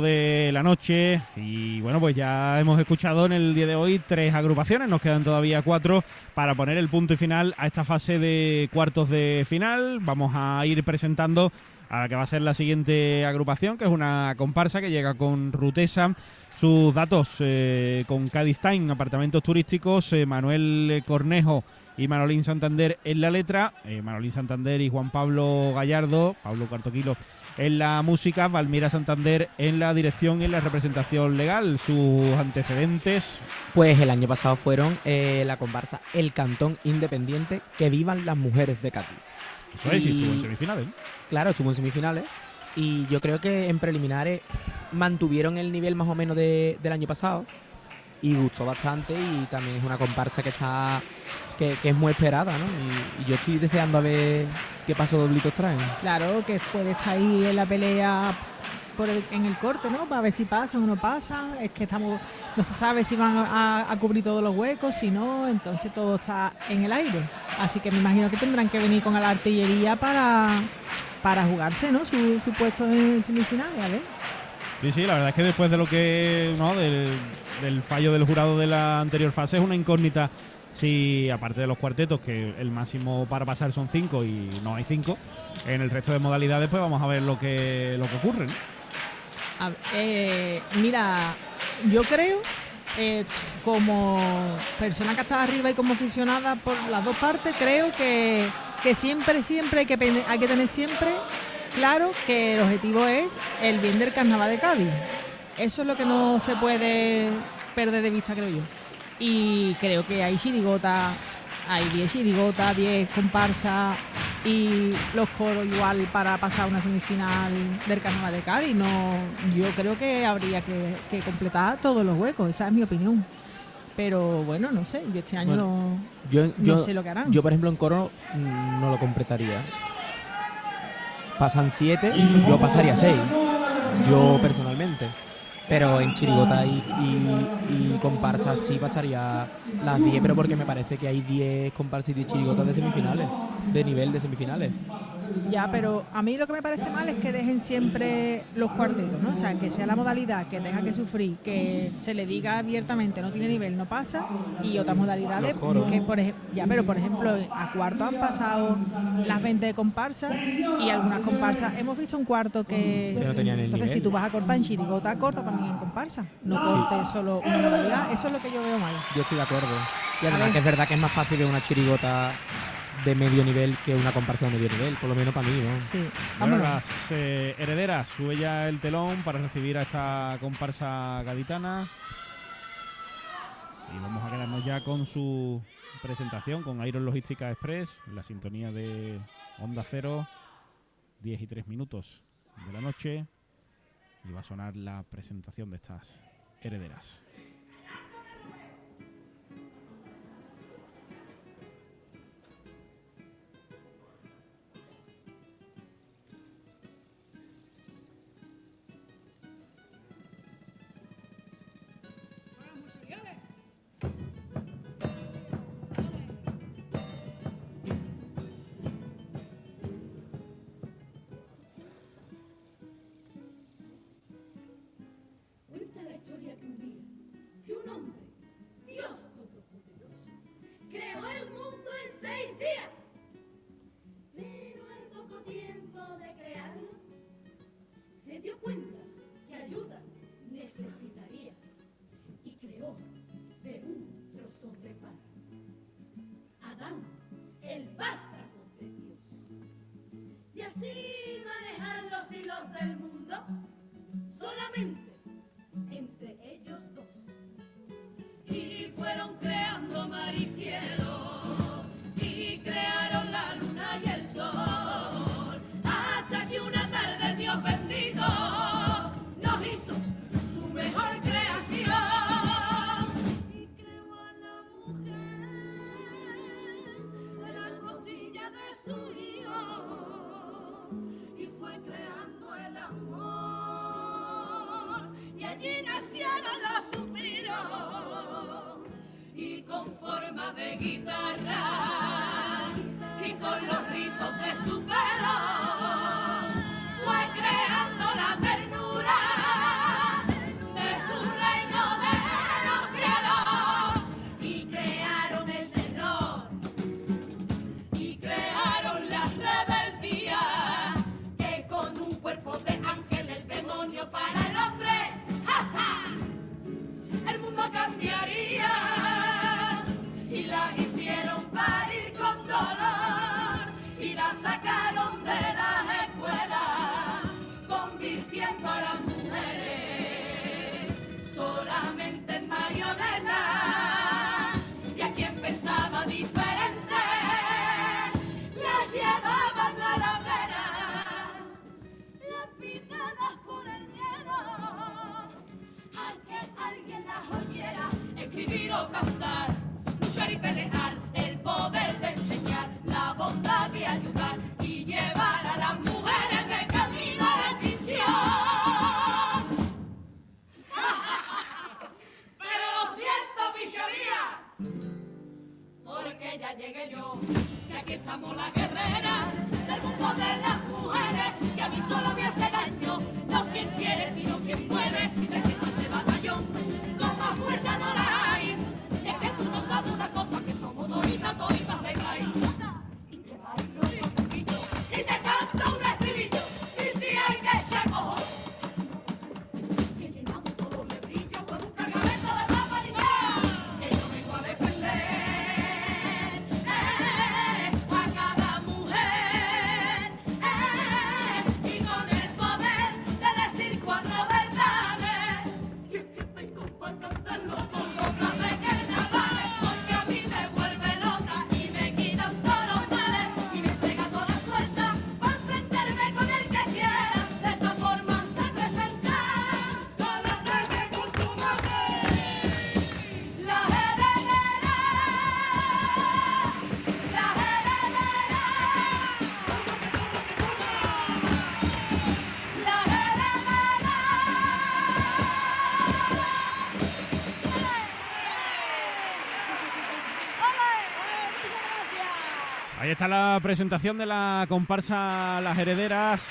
de la noche. Y bueno pues ya hemos escuchado en el día de hoy tres agrupaciones. Nos quedan todavía cuatro para poner el punto y final a esta fase de cuartos de final. Vamos a ir presentando a la que va a ser la siguiente agrupación que es una comparsa que llega con Rutesa. Sus datos eh, con Cádiz Time apartamentos turísticos eh, Manuel Cornejo y Manolín Santander en la letra eh, Manolín Santander y Juan Pablo Gallardo Pablo Cartoquilo en la música, Valmira Santander en la dirección y en la representación legal. Sus antecedentes. Pues el año pasado fueron eh, la comparsa El Cantón Independiente, que vivan las mujeres de Cádiz. Eso es, y estuvo en semifinales. Claro, estuvo en semifinales. Y yo creo que en preliminares mantuvieron el nivel más o menos del año pasado y gustó bastante y también es una comparsa que está que, es muy esperada, ¿no? Y, yo estoy deseando a ver qué paso doblitos traen. Claro, que puede estar ahí en la pelea por en el corte, ¿no? Para ver si pasan o no pasan. Es que estamos, no se sabe si van a, cubrir todos los huecos, si no, entonces todo está en el aire. Así que me imagino que tendrán que venir con la artillería para, para jugarse, ¿no? Su, su puesto en semifinales, a ver. Sí, sí, la verdad es que después de lo que, ¿no? Del, del fallo del jurado de la anterior fase es una incógnita si aparte de los cuartetos, que el máximo para pasar son cinco y no hay cinco, en el resto de modalidades pues vamos a ver lo que, lo que ocurre. Eh, mira, yo creo, eh, como persona que está arriba y como aficionada por las dos partes, creo que, que siempre, siempre hay que, hay que tener siempre claro que el objetivo es el bien del carnaval de Cádiz. Eso es lo que no se puede perder de vista, creo yo. Y creo que hay chirigota, hay 10 chirigotas, 10 comparsas y los coros igual para pasar una semifinal del Carnaval de Cádiz. No, yo creo que habría que, completar todos los huecos, esa es mi opinión. Pero bueno, no sé, yo este año no, yo, sé lo que harán. Yo, por ejemplo, en coro mm, no lo completaría. Pasan 7, yo pasaría 6. Yo personalmente. Pero en chirigota y, y, comparsas sí pasaría las 10, pero porque me parece que hay 10 comparsas y 10 chirigotas de semifinales, de nivel de semifinales. Ya, pero a mí lo que me parece mal es que dejen siempre los cuartetos, ¿no? O sea, que sea la modalidad que tenga que sufrir, que se le diga abiertamente no tiene nivel, no pasa, y otras modalidades que por ya, pero por ejemplo, a cuarto han pasado las 20 comparsas y algunas comparsas. Hemos visto un cuarto que, no tenían el entonces si tú vas a cortar en chirigota, corta también en comparsa, no cortes solo una modalidad. Eso es lo que yo veo mal. Yo estoy de acuerdo. Y además que es verdad que es más fácil una chirigota de medio nivel que una comparsa de medio nivel, por lo menos para mí, ¿no? Sí. Bueno, las eh, herederas sube ya el telón para recibir a esta comparsa gaditana. Y vamos a quedarnos ya con su presentación con Iron Logística Express, la sintonía de Onda Cero, 10 y 3 minutos de la noche. Y va a sonar la presentación de estas herederas. louca andar, luchar y pelear. Está la presentación de la comparsa Las Herederas.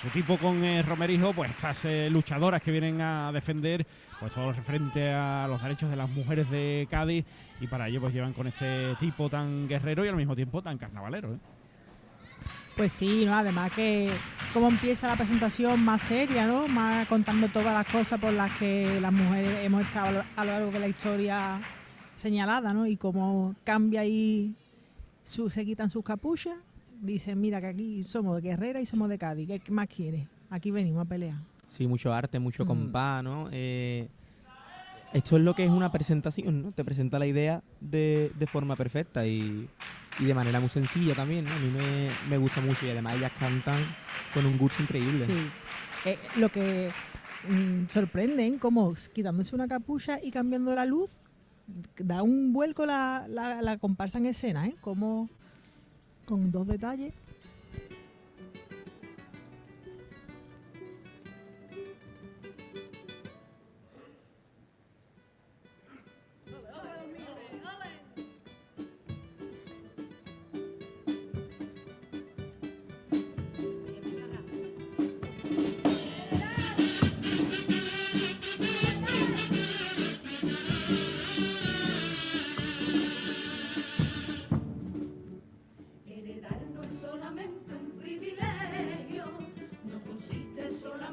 Su tipo con eh, Romerijo, pues estas eh, luchadoras que vienen a defender pues todo frente a los derechos de las mujeres de Cádiz y para ello pues llevan con este tipo tan guerrero y al mismo tiempo tan carnavalero. ¿eh? Pues sí, ¿no? Además que como empieza la presentación más seria, ¿no? Más contando todas las cosas por las que las mujeres hemos estado a lo largo de la historia señalada, ¿no? Y cómo cambia ahí se quitan sus capuchas, dicen, mira que aquí somos de Guerrera y somos de Cádiz, ¿qué más quieres? Aquí venimos a pelear. Sí, mucho arte, mucho mm. compás, ¿no? Eh, esto es lo que es una presentación, ¿no? Te presenta la idea de, forma perfecta y, de manera muy sencilla también, ¿no? A mí me, gusta mucho y además ellas cantan con un gusto increíble. Sí. Eh, lo que mm, sorprende, ¿eh? como quitándose una capucha y cambiando la luz, da un vuelco la, la, la comparsa en escena, ¿eh? Como con dos detalles.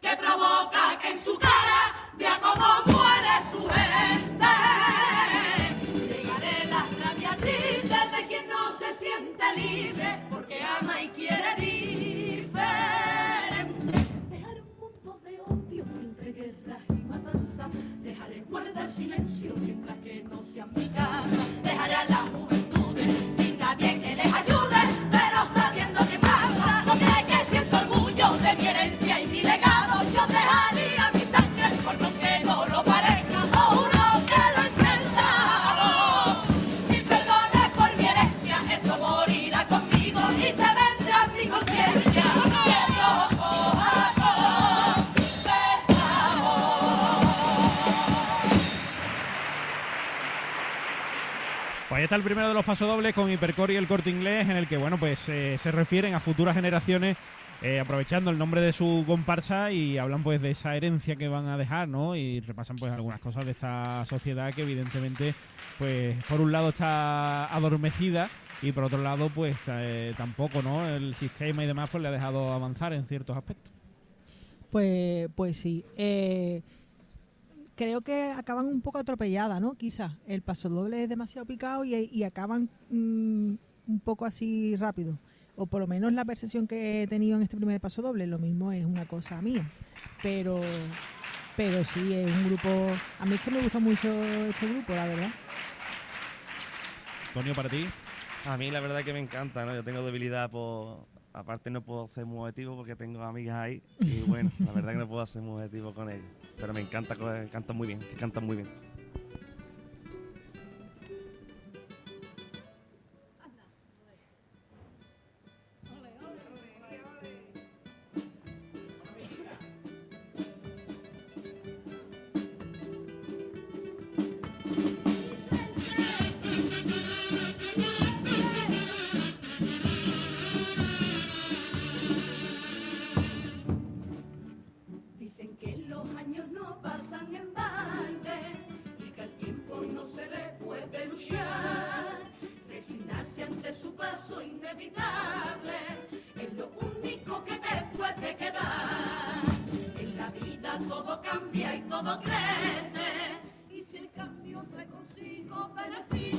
que no lo el primero de los pasodobles con Hipercore y el corte inglés, en el que bueno, pues eh, se refieren a futuras generaciones eh, aprovechando el nombre de su comparsa y hablan pues de esa herencia que van a dejar, ¿no? Y repasan pues algunas cosas de esta sociedad que evidentemente pues por un lado está adormecida y por otro lado pues eh, tampoco, ¿no? El sistema y demás pues le ha dejado avanzar en ciertos aspectos. Pues, pues sí. Creo que acaban un poco atropelladas, ¿no? Quizás el paso doble es demasiado picado y, acaban mm, un poco así rápido o por lo menos la percepción que he tenido en este primer paso doble, lo mismo es una cosa mía. Pero, pero sí, es un grupo. A mí es que me gusta mucho este grupo, la verdad. Antonio, para ti. A mí la verdad que me encanta, ¿no? Yo tengo debilidad por... Aparte no puedo ser muy objetivo porque tengo amigas ahí y bueno, la verdad que no puedo ser muy objetivo con ellos. Pero me encanta, cantan muy bien, cantan muy bien. Cinco beneficios.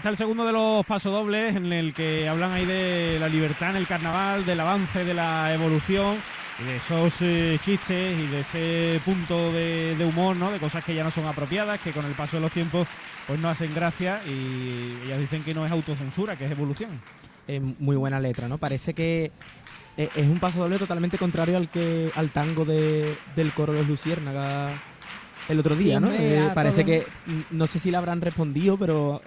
Está el segundo de los pasodobles en el que hablan ahí de la libertad en el carnaval, del avance, de la evolución y de esos eh, chistes y de ese punto de, humor, ¿no? De cosas que ya no son apropiadas, que con el paso de los tiempos pues no hacen gracia y ellas dicen que no es autocensura, que es evolución. Es muy buena letra, ¿no? Parece que e, es un pasodoble totalmente contrario al que al tango de, del coro de los Luciérnaga el otro día, ¿no? Eh, parece que no sé si le habrán respondido, pero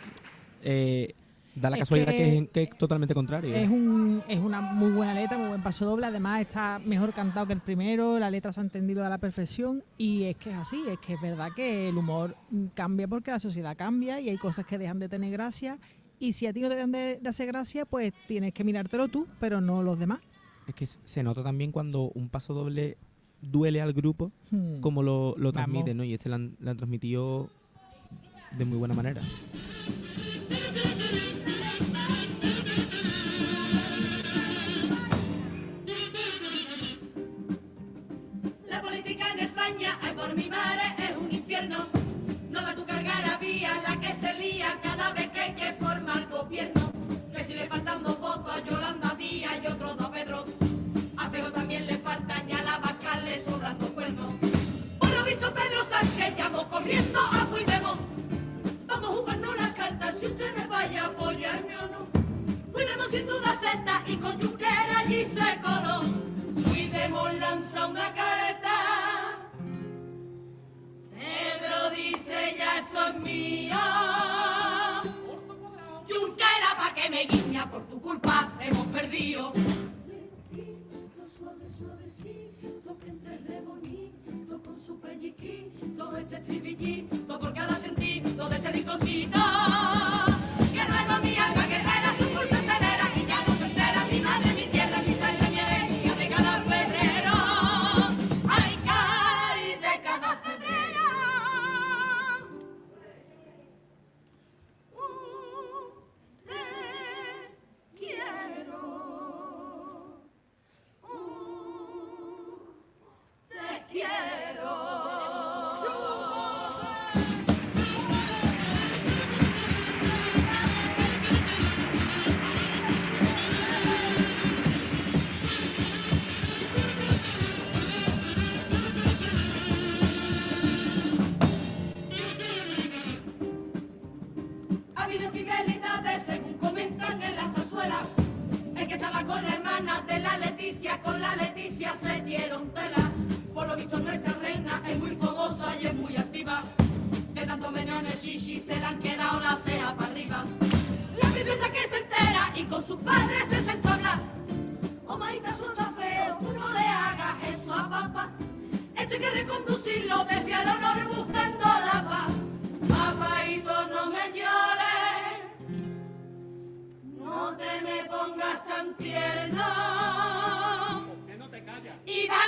eh, da la casualidad que, es, totalmente contrario. Es, un, es una muy buena letra, muy buen paso doble. Además, está mejor cantado que el primero. La letra se ha entendido a la perfección. Y es que es así, es que es verdad que el humor cambia porque la sociedad cambia y hay cosas que dejan de tener gracia. Y si a ti no te dejan de, hacer gracia, pues tienes que mirártelo tú, pero no los demás. Es que se nota también cuando un paso doble duele al grupo, hmm. como lo, lo transmite, ¿no? Y este lo han transmitido de muy buena manera. Cada vez que hay que formar gobierno. Que si le faltan dos votos a Yolanda Díaz y otros dos a Pedro. A Feo también le faltan y a la vaca le sobran dos cuernos. Por lo visto Pedro Sánchez llamó corriendo a Cuidemos. Vamos a jugarnos las cartas si ustedes vayan a apoyarme o no. Cuidemos sin duda Pedro dice ya esto es mío que me guiña, por tu culpa hemos perdido. Suave, suavecito, que entre rebonito con su pelliquito este estribillito por cada sentido de este rinconcito.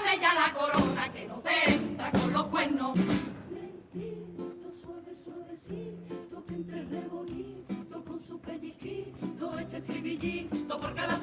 Dame ya la corona que no te entra con los cuernos. Lentito, suave, suavecito, que entre re bonito con su pellizquito, este estribillito por cada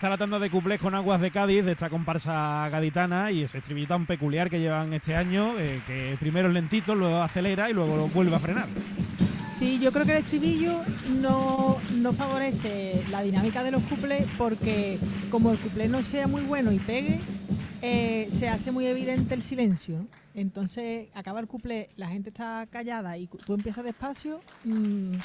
Está la tanda de cuplés con aguas de Cádiz, de esta comparsa gaditana y ese estribillo tan peculiar que llevan este año, eh, que primero es lentito, luego acelera y luego lo vuelve a frenar. Sí, yo creo que el estribillo no, favorece la dinámica de los cuplés porque como el cuplé no sea muy bueno y pegue, eh, se hace muy evidente el silencio. Entonces acaba el cuplé, la gente está callada y tú empiezas despacio, mm,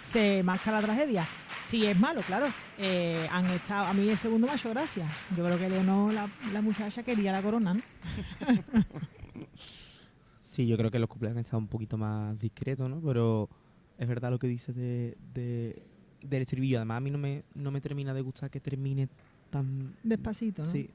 se marca la tragedia. Sí, es malo, claro. Eh, han estado, a mí el segundo me ha hecho gracia. Yo creo que Leonor, la, la muchacha, quería la corona. ¿no? Sí, yo creo que los cumpleaños han estado un poquito más discretos, ¿no? Pero es verdad lo que dices de, de- del estribillo. Además, a mí no me, no me termina de gustar que termine tan... Despacito, ¿no? Sí.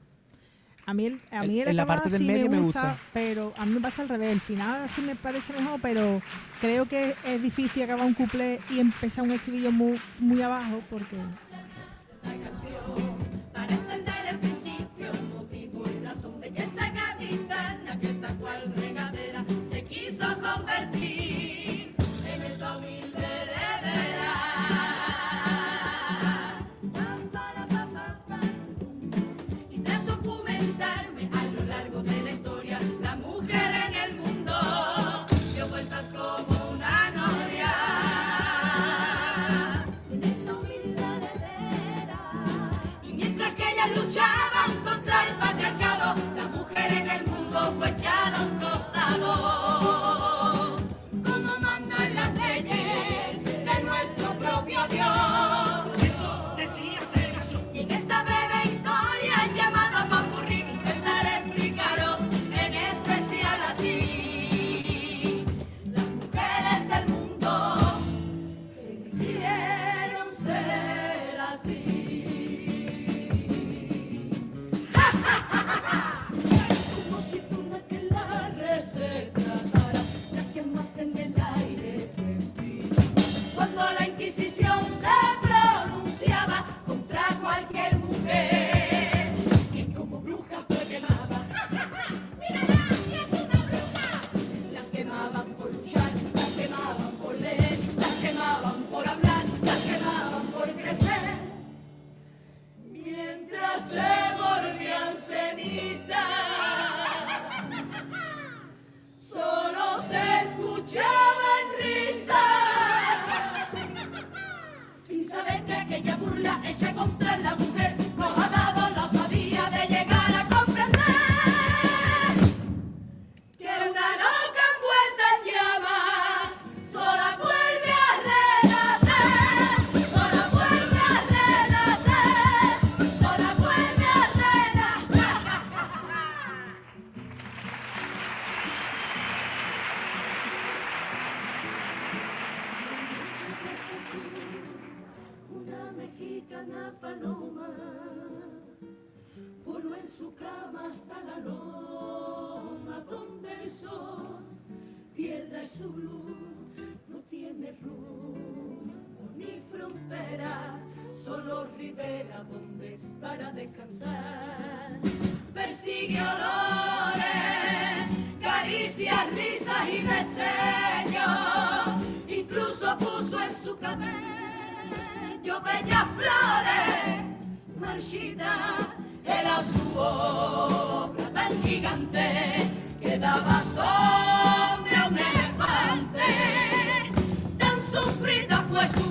A mí el, a mí el en la parte del sí medio me me gusta, pero a mí me pasa al revés. El final sí me parece mejor, pero creo que es difícil acabar un couple y empezar un estribillo muy, muy abajo porque el esta gaditana, que esta cual regadera, se quiso convertir risas y destellos, incluso puso en su cabello bellas flores, marchita era su obra tan gigante que daba sombra a un elefante, tan sufrida fue su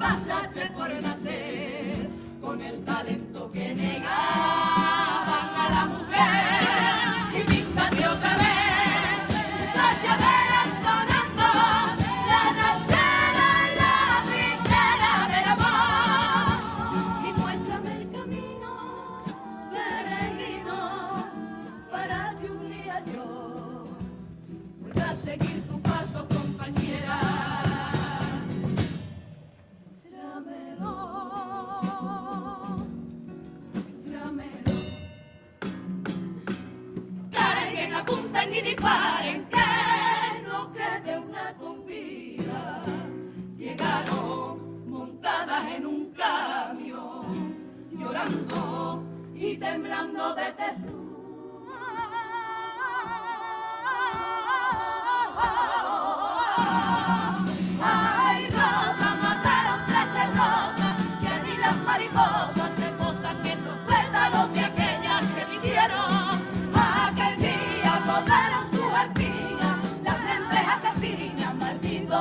pasarse por nacer con el talento que negaban a la mujer.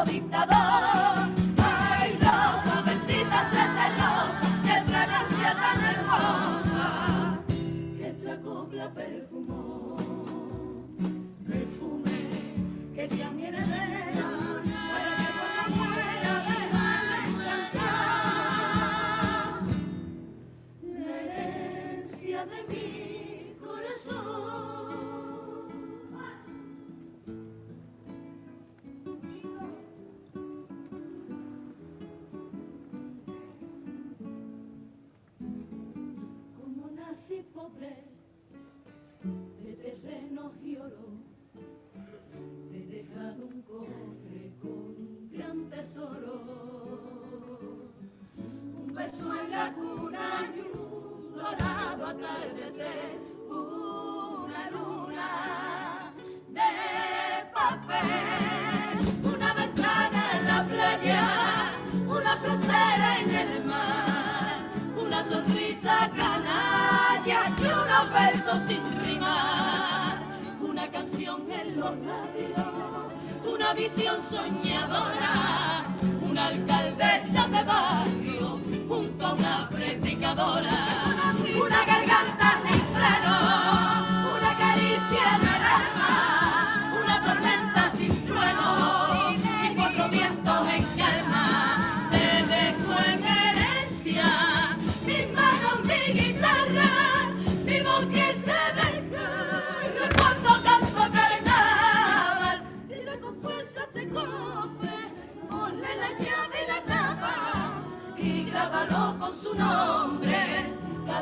dictador. Ay, rosa, bendita trece rosa, qué fragancia tan hermosa, que Jacob la perfumó, perfume que ya me heredé. Un beso en la cuna y un dorado atardecer, una luna de papel, una ventana en la playa, una frontera en el mar, una sonrisa canalla y unos versos sin rimar, una canción en los labios una visión soñadora, una alcaldesa de barrio junto a una predicadora.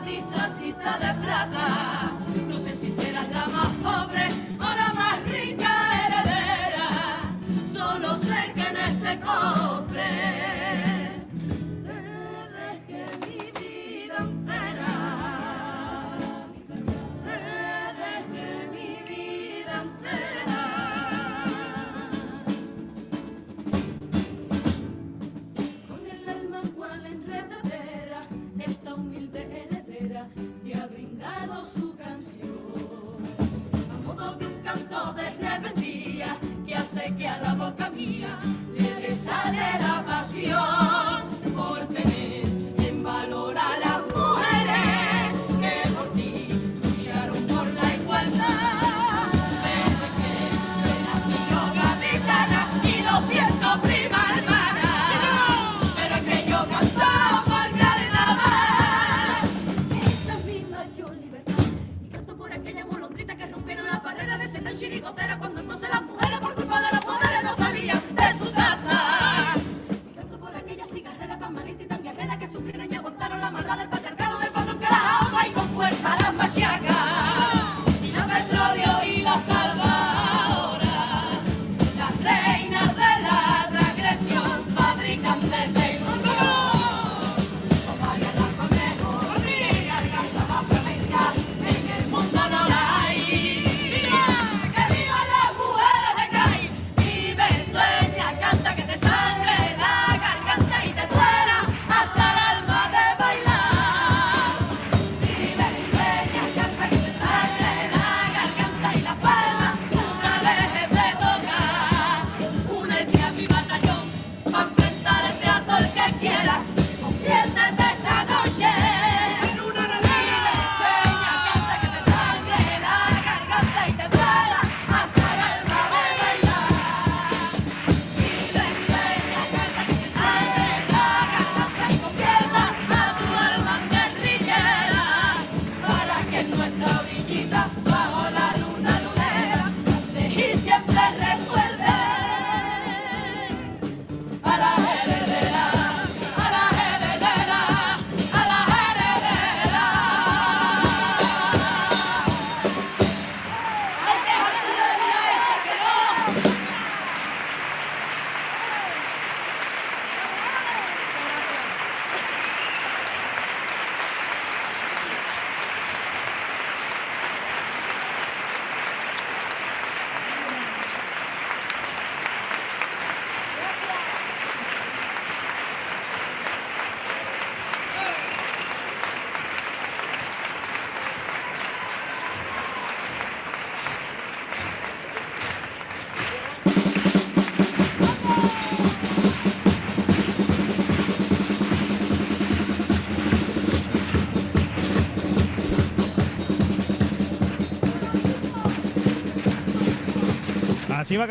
artistas cita de plata.